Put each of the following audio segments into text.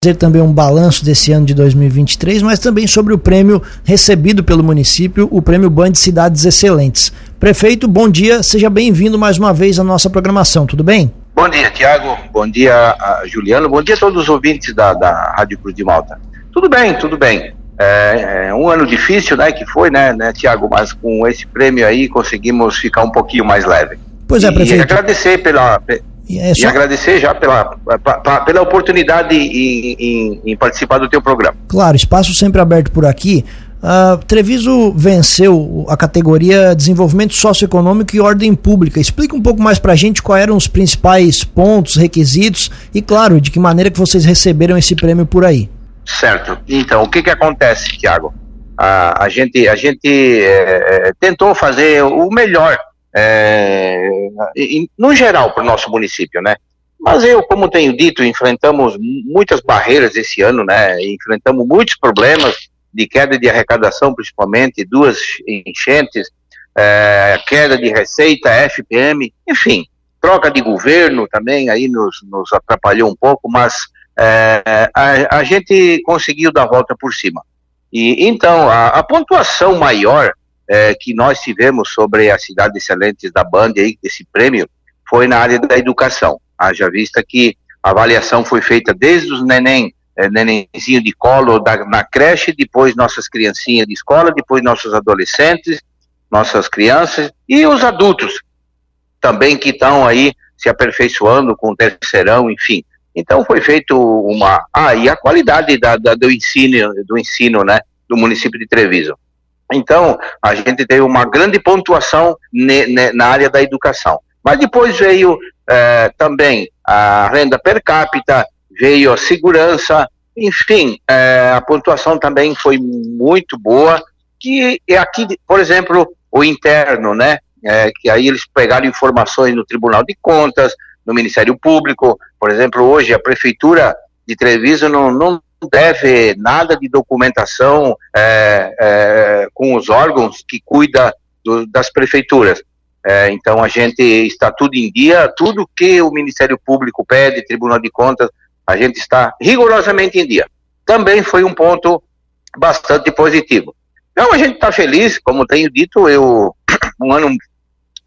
fazer também um balanço desse ano de 2023, mas também sobre o prêmio recebido pelo município, o prêmio Band Cidades Excelentes. Prefeito, bom dia, seja bem-vindo mais uma vez à nossa programação, tudo bem? Bom dia, Tiago, bom dia, Juliano, bom dia a todos os ouvintes da, da Rádio Cruz de Malta. Tudo bem, tudo bem. É, é um ano difícil, né, que foi, né, né, Tiago, mas com esse prêmio aí conseguimos ficar um pouquinho mais leve. Pois é, prefeito. E agradecer pela, e, é só... e agradecer já pela, pela oportunidade em, em, em, participar do teu programa. Claro, espaço sempre aberto por aqui. Uh, Treviso venceu a categoria Desenvolvimento Socioeconômico e Ordem Pública. Explica um pouco mais para a gente quais eram os principais pontos, requisitos e, claro, de que maneira que vocês receberam esse prêmio por aí. Certo. Então, o que que acontece, Tiago? A, a gente, a gente é, tentou fazer o melhor é, no geral, para o nosso município, né? Mas eu, como tenho dito, enfrentamos muitas barreiras esse ano, né? Enfrentamos muitos problemas de queda de arrecadação, principalmente, duas enchentes, é, queda de receita, FPM, enfim, troca de governo também aí nos, nos atrapalhou um pouco, mas é, a, a, gente conseguiu dar a volta por cima. E então a, a pontuação maior é, que nós tivemos sobre a cidade excelentes da Band aí, esse prêmio, foi na área da educação. Haja vista que a avaliação foi feita desde os neném, é, nenenzinho de colo da, na creche, depois nossas criancinhas de escola, depois nossos adolescentes, nossas crianças e os adultos também que estão aí se aperfeiçoando com o terceirão, enfim. Então foi feito uma. Ah, e a qualidade da, da, do ensino, do ensino, né, do município de Treviso. Então, a gente teve uma grande pontuação ne, ne, na área da educação. Mas depois veio eh, também a renda per capita, veio a segurança, enfim, eh, a pontuação também foi muito boa. Que é aqui, por exemplo, o interno, né? É, que aí eles pegaram informações no Tribunal de Contas, no Ministério Público. Por exemplo, hoje a Prefeitura de Treviso não, não deve nada de documentação é, é, com os órgãos que cuida do, das prefeituras. É, então a gente está tudo em dia, tudo que o Ministério Público pede, Tribunal de Contas, a gente está rigorosamente em dia. Também foi um ponto bastante positivo. Então a gente está feliz, como tenho dito, eu um ano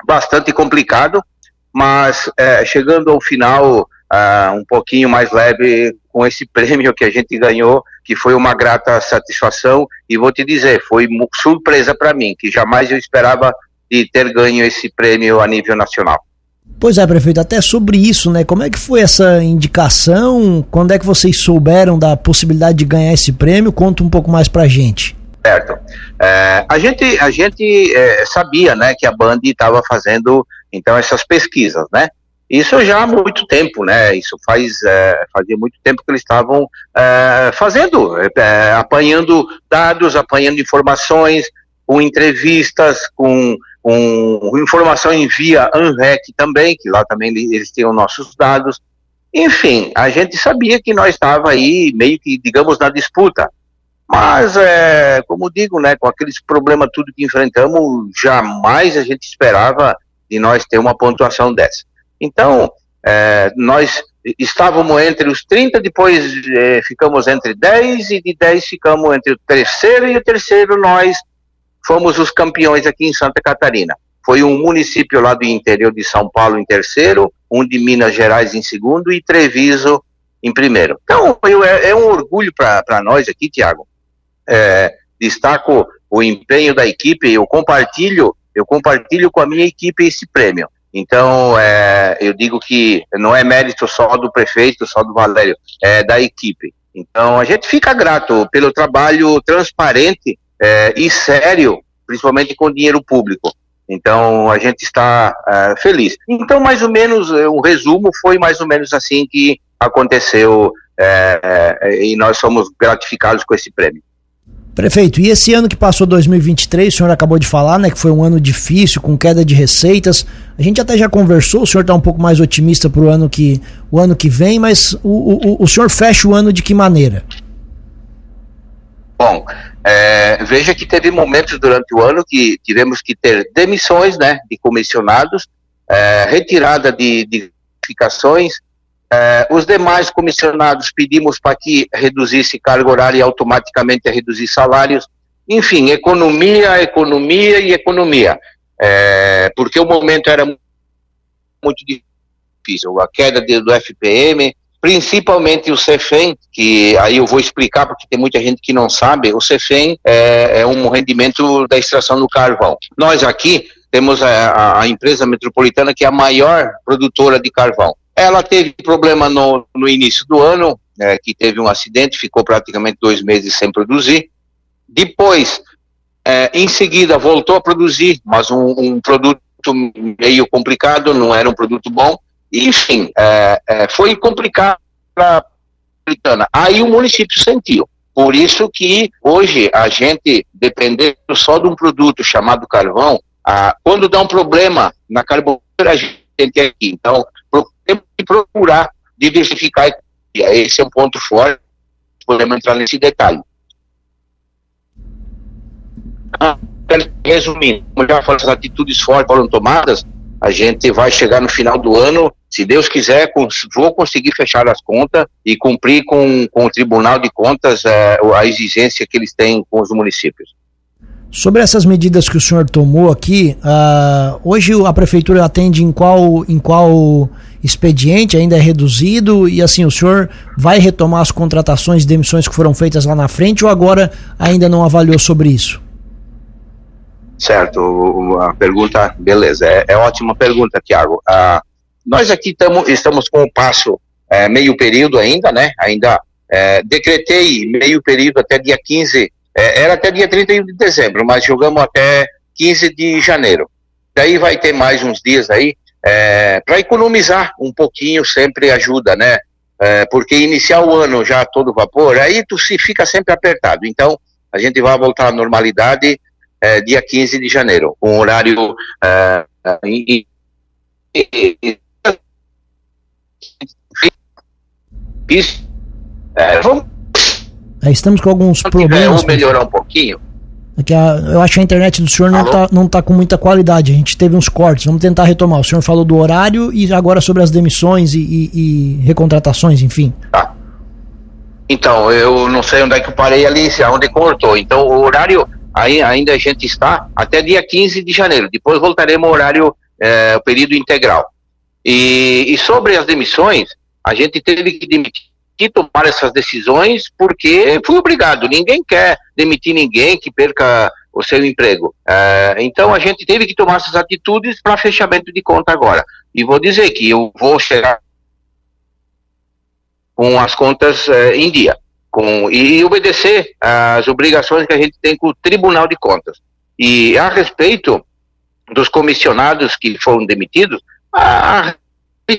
bastante complicado, mas é, chegando ao final uh, um pouquinho mais leve com esse prêmio que a gente ganhou, que foi uma grata satisfação e vou te dizer, foi surpresa para mim, que jamais eu esperava de ter ganho esse prêmio a nível nacional. Pois é, prefeito, até sobre isso, né? Como é que foi essa indicação? Quando é que vocês souberam da possibilidade de ganhar esse prêmio? Conta um pouco mais pra gente. Certo. É, a gente, a gente é, sabia, né, que a Band estava fazendo, então, essas pesquisas, né? Isso já há muito tempo, né? Isso faz é, fazia muito tempo que eles estavam é, fazendo, é, apanhando dados, apanhando informações, com entrevistas, com, com informação em via ANREC também, que lá também eles têm os nossos dados. Enfim, a gente sabia que nós estava aí meio que, digamos, na disputa. Mas, é, como digo, né, com aqueles problemas tudo que enfrentamos, jamais a gente esperava de nós ter uma pontuação dessa. Então, é, nós estávamos entre os 30, depois é, ficamos entre 10, e de 10 ficamos entre o terceiro e o terceiro nós fomos os campeões aqui em Santa Catarina. Foi um município lá do interior de São Paulo em terceiro, um de Minas Gerais em segundo e Treviso em primeiro. Então, eu, é, é, um orgulho para nós aqui, Tiago. É, destaco o empenho da equipe, eu compartilho, eu compartilho com a minha equipe esse prêmio. Então, é, eu digo que não é mérito só do prefeito, só do Valério, é da equipe. Então, a gente fica grato pelo trabalho transparente é, e sério, principalmente com dinheiro público. Então, a gente está é, feliz. Então, mais ou menos, é, um resumo foi mais ou menos assim que aconteceu é, é, e nós somos gratificados com esse prêmio. Prefeito, e esse ano que passou 2023, o senhor acabou de falar, né, que foi um ano difícil, com queda de receitas. A gente até já conversou, o senhor está um pouco mais otimista para o ano que, o ano que vem, mas o, o, o senhor fecha o ano de que maneira? Bom, é, veja que teve momentos durante o ano que tivemos que ter demissões, né, de comissionados, é, retirada de, de É, os demais comissionados pedimos para que reduzisse carga horária e automaticamente reduzir salários. Enfim, economia, economia e economia. É, porque o momento era muito difícil. A queda do FPM, principalmente o CEFEM, que aí eu vou explicar porque tem muita gente que não sabe, o CEFEM é, é um rendimento da extração do carvão. Nós aqui temos a, a, empresa metropolitana que é a maior produtora de carvão. Ela teve problema no, no início do ano, é, que teve um acidente, ficou praticamente dois meses sem produzir. Depois, é, em seguida, voltou a produzir, mas um, um produto meio complicado, não era um produto bom. Enfim, é, é, foi complicado para a. Aí o município sentiu. Por isso que hoje a gente, dependendo só de um produto chamado carvão, quando dá um problema na carboneira, a gente tem aqui. Então, temos que procurar diversificar. Esse é um ponto forte. Podemos entrar nesse detalhe. Ah, resumindo, como já falei, as atitudes fortes foram tomadas, a gente vai chegar no final do ano, se Deus quiser, vou conseguir fechar as contas e cumprir com, com o Tribunal de Contas é, a exigência que eles têm com os municípios. Sobre essas medidas que o senhor tomou aqui, uh, hoje a prefeitura atende em qual, em qual expediente ainda é reduzido e assim o senhor vai retomar as contratações e demissões que foram feitas lá na frente ou agora ainda não avaliou sobre isso? Certo, a pergunta, beleza, é, é ótima pergunta, Tiago. Ah, nós aqui tamo, estamos com o passo é, meio período ainda, né? Ainda é, decretei meio período até dia 15, é, era até dia 31 de dezembro, mas jogamos até 15 de janeiro. Daí vai ter mais uns dias aí, é, para economizar um pouquinho sempre ajuda, né? É, porque iniciar o ano já todo vapor, aí tu se fica sempre apertado. Então, a gente vai voltar à normalidade é, dia 15 de janeiro, um horário é, e, e, isso, é, vamos é, Estamos com alguns problemas. Vamos melhorar um pouquinho. É a, eu acho que a internet do senhor não está não tá com muita qualidade. A gente teve uns cortes. Vamos tentar retomar. O senhor falou do horário e agora sobre as demissões e, e, e recontratações, enfim. Tá. Então, eu não sei onde é que eu parei ali, onde cortou. Então, o horário aí ainda a gente está até dia 15 de janeiro. Depois voltaremos ao horário, é, o período integral. E, e, sobre as demissões, a gente teve que demitir, tomar essas decisões porque foi obrigado. Ninguém quer demitir ninguém que perca o seu emprego. É, então a gente teve que tomar essas atitudes para fechamento de conta agora. E vou dizer que eu vou chegar com as contas é, em dia com, e obedecer às obrigações que a gente tem com o Tribunal de Contas. E a respeito dos comissionados que foram demitidos, a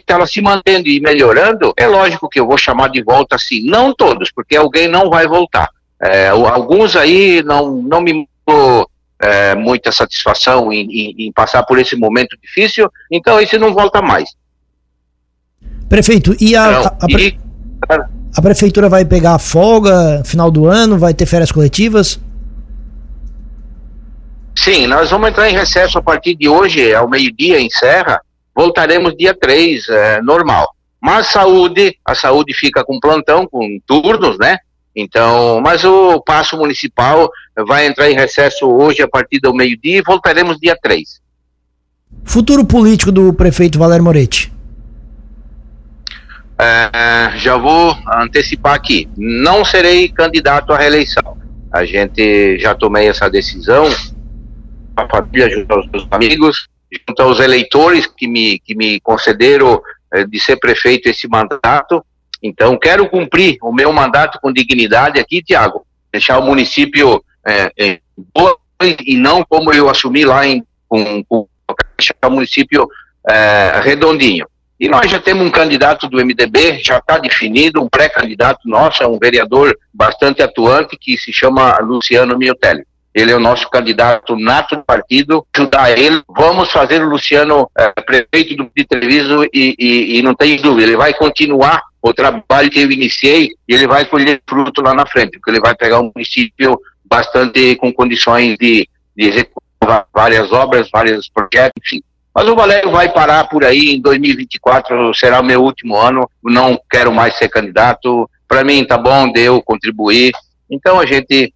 ela se mantendo e melhorando, é lógico que eu vou chamar de volta assim, não todos, porque alguém não vai voltar. É, alguns aí não, não me é, muita satisfação em, em, em, passar por esse momento difícil, então esse não volta mais. Prefeito, e a, a, a, e, a prefeitura vai pegar folga final do ano, vai ter férias coletivas? Sim, nós vamos entrar em recesso a partir de hoje, ao meio-dia, em Serra. Voltaremos dia 3, é, normal. Mas saúde, a saúde fica com plantão, com turnos, né? Então, mas o passo municipal vai entrar em recesso hoje a partir do meio-dia e voltaremos dia 3. Futuro político do prefeito Valério Moretti. É, já vou antecipar aqui, não serei candidato à reeleição. A gente já tomei essa decisão, a família junto aos meus amigos, junto aos eleitores que me, que me concederam é, de ser prefeito esse mandato. Então, quero cumprir o meu mandato com dignidade aqui, Tiago, deixar o município é, é, boa e não como eu assumi lá em com, com, o município é, redondinho. E nós já temos um candidato do MDB, já está definido, um pré-candidato nosso, é um vereador bastante atuante, que se chama Luciano Miotelli. Ele é o nosso candidato nato do partido, ajudar ele. Vamos fazer o Luciano é, prefeito do Treviso e, e, e não tem dúvida, ele vai continuar o trabalho que eu iniciei e ele vai colher fruto lá na frente, porque ele vai pegar um município bastante com condições de, de executar várias obras, vários projetos, enfim. Mas o Valério vai parar por aí em 2024, será o meu último ano, não quero mais ser candidato. Para mim tá bom, deu, contribuir. Então a gente,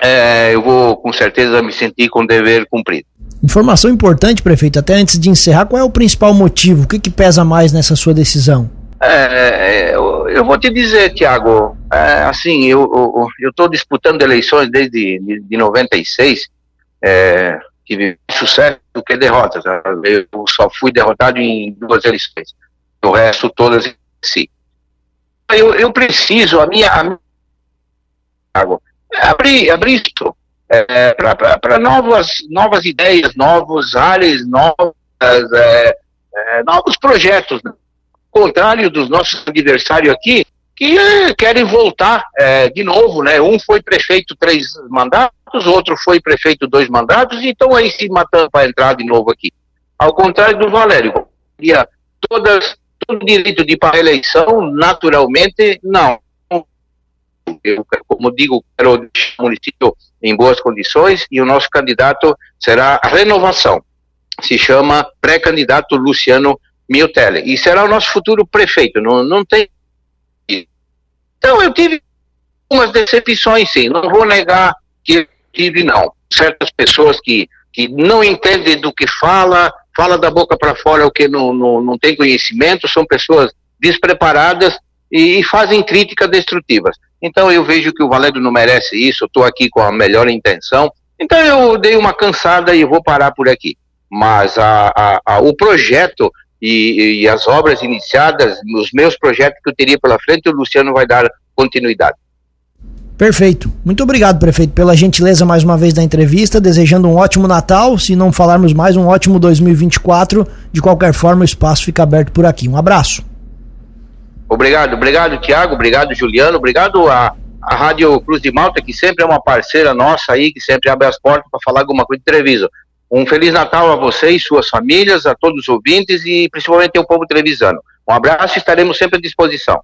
é, eu vou com certeza me sentir com o dever cumprido. Informação importante, prefeito, até antes de encerrar, qual é o principal motivo? O que, que pesa mais nessa sua decisão? É, eu, eu, vou te dizer, Tiago, é, assim, eu estou disputando eleições desde de, de 96, é, tive sucesso do que derrotas. Eu só fui derrotado em duas eleições, o resto todas em si. Eu, eu preciso, a minha, a minha abrir, abrir isso é, para novas, novas ideias, novos áreas, novas, é, é, novos projetos. Né? Ao contrário dos nossos adversários aqui, que é, querem voltar é, de novo, né? Um foi prefeito três mandatos, outro foi prefeito dois mandatos, e estão aí se matando para entrar de novo aqui. Ao contrário do Valério, todas, todo direito de para eleição, naturalmente, não. Eu, como digo, quero deixar o município em boas condições e o nosso candidato será a renovação. Se chama pré-candidato Luciano Miotelli. E será o nosso futuro prefeito. Não, não tem então eu tive umas decepções, sim. Não vou negar que tive, não. Certas pessoas que, que não entendem do que fala, fala da boca para fora o que não, não, não tem conhecimento, são pessoas despreparadas e, e fazem críticas destrutivas. Então eu vejo que o Valério não merece isso, estou aqui com a melhor intenção. Então eu dei uma cansada e vou parar por aqui. Mas a, a, a, o projeto e, e, as obras iniciadas, os meus projetos que eu teria pela frente, o Luciano vai dar continuidade. Perfeito. Muito obrigado, prefeito, pela gentileza mais uma vez da entrevista, desejando um ótimo Natal, se não falarmos mais, um ótimo 2024. De qualquer forma, o espaço fica aberto por aqui. Um abraço. Obrigado, obrigado, Tiago, obrigado, Juliano, obrigado a, a Rádio Cruz de Malta, que sempre é uma parceira nossa aí, que sempre abre as portas para falar alguma coisa de televisão. Um Feliz Natal a vocês, suas famílias, a todos os ouvintes e principalmente ao povo televisando. Um abraço e estaremos sempre à disposição.